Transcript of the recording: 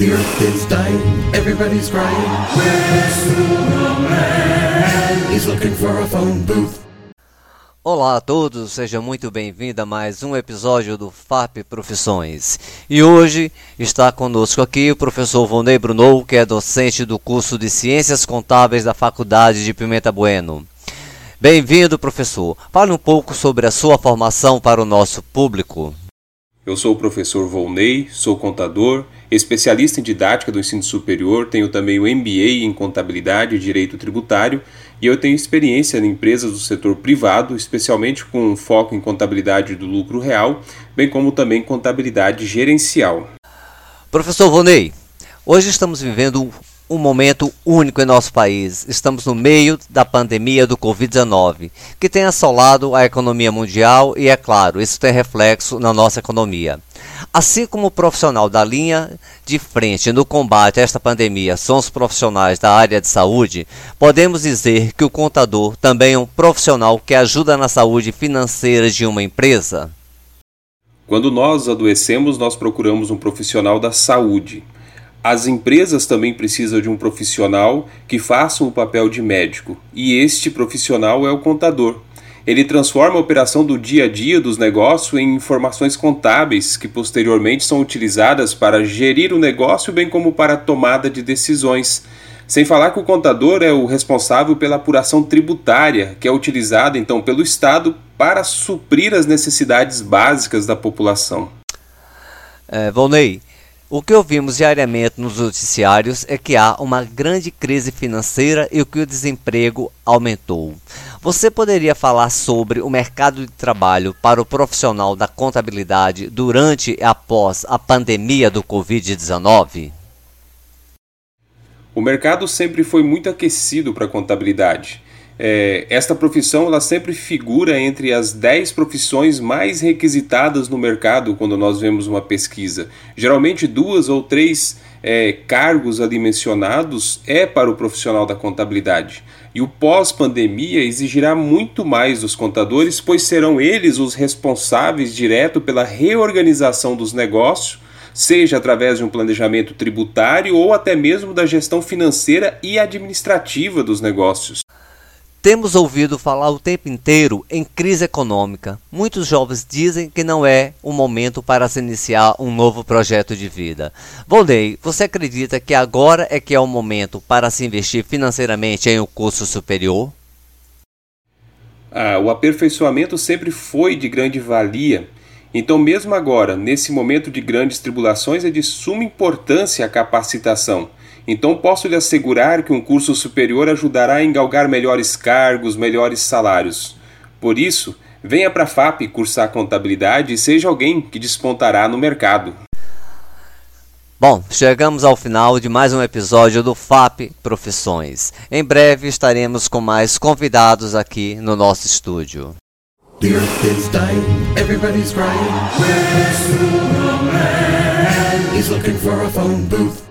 The earth is dying, everybody's crying. Where's Superman? He's looking for a phone booth. Olá a todos, seja muito bem-vindo a mais um episódio do FAP Profissões. E hoje está conosco aqui o professor Vonei Brunou, que é docente do curso de Ciências Contábeis da Faculdade de Pimenta Bueno. Bem-vindo, professor. Fale um pouco sobre a sua formação para o nosso público. Eu sou o professor Volney, sou contador, especialista em didática do ensino superior, tenho também o MBA em contabilidade e direito tributário e eu tenho experiência em empresas do setor privado, especialmente com foco em contabilidade do lucro real, bem como também contabilidade gerencial. Professor Volney, hoje estamos vivendo um momento único em nosso país. Estamos no meio da pandemia do Covid-19, que tem assolado a economia mundial e, é claro, isso tem reflexo na nossa economia. Assim como o profissional da linha de frente no combate a esta pandemia são os profissionais da área de saúde, podemos dizer que o contador também é um profissional que ajuda na saúde financeira de uma empresa? Quando nós adoecemos, nós procuramos um profissional da saúde. As empresas também precisam de um profissional que faça o papel de médico, e este profissional é o contador. Ele transforma a operação do dia a dia dos negócios em informações contábeis que posteriormente são utilizadas para gerir o negócio, bem como para a tomada de decisões. Sem falar que o contador é o responsável pela apuração tributária, que é utilizada então pelo Estado para suprir as necessidades básicas da população. É, Volney, o que ouvimos diariamente nos noticiários é que há uma grande crise financeira e que o desemprego aumentou. Você poderia falar sobre o mercado de trabalho para o profissional da contabilidade durante e após a pandemia do Covid-19? O mercado sempre foi muito aquecido para a contabilidade. É, esta profissão ela sempre figura entre as 10 profissões mais requisitadas no mercado quando nós vemos uma pesquisa. Geralmente, duas ou três é, cargos ali mencionados é para o profissional da contabilidade. E o pós-pandemia exigirá muito mais dos contadores, pois serão eles os responsáveis direto pela reorganização dos negócios seja através de um planejamento tributário ou até mesmo da gestão financeira e administrativa dos negócios. Temos ouvido falar o tempo inteiro em crise econômica. Muitos jovens dizem que não é o momento para se iniciar um novo projeto de vida. Volney, você acredita que agora é que é o momento para se investir financeiramente em um curso superior? Ah, o aperfeiçoamento sempre foi de grande valia. Então, mesmo agora, nesse momento de grandes tribulações, é de suma importância a capacitação. Então posso lhe assegurar que um curso superior ajudará a engalgar melhores cargos, melhores salários. Por isso, venha para a FAP cursar contabilidade e seja alguém que despontará no mercado. Bom, chegamos ao final de mais um episódio do FAP Profissões. Em breve estaremos com mais convidados aqui no nosso estúdio. The earth is dying, everybody's crying. Where's Superman? He's looking for a phone booth.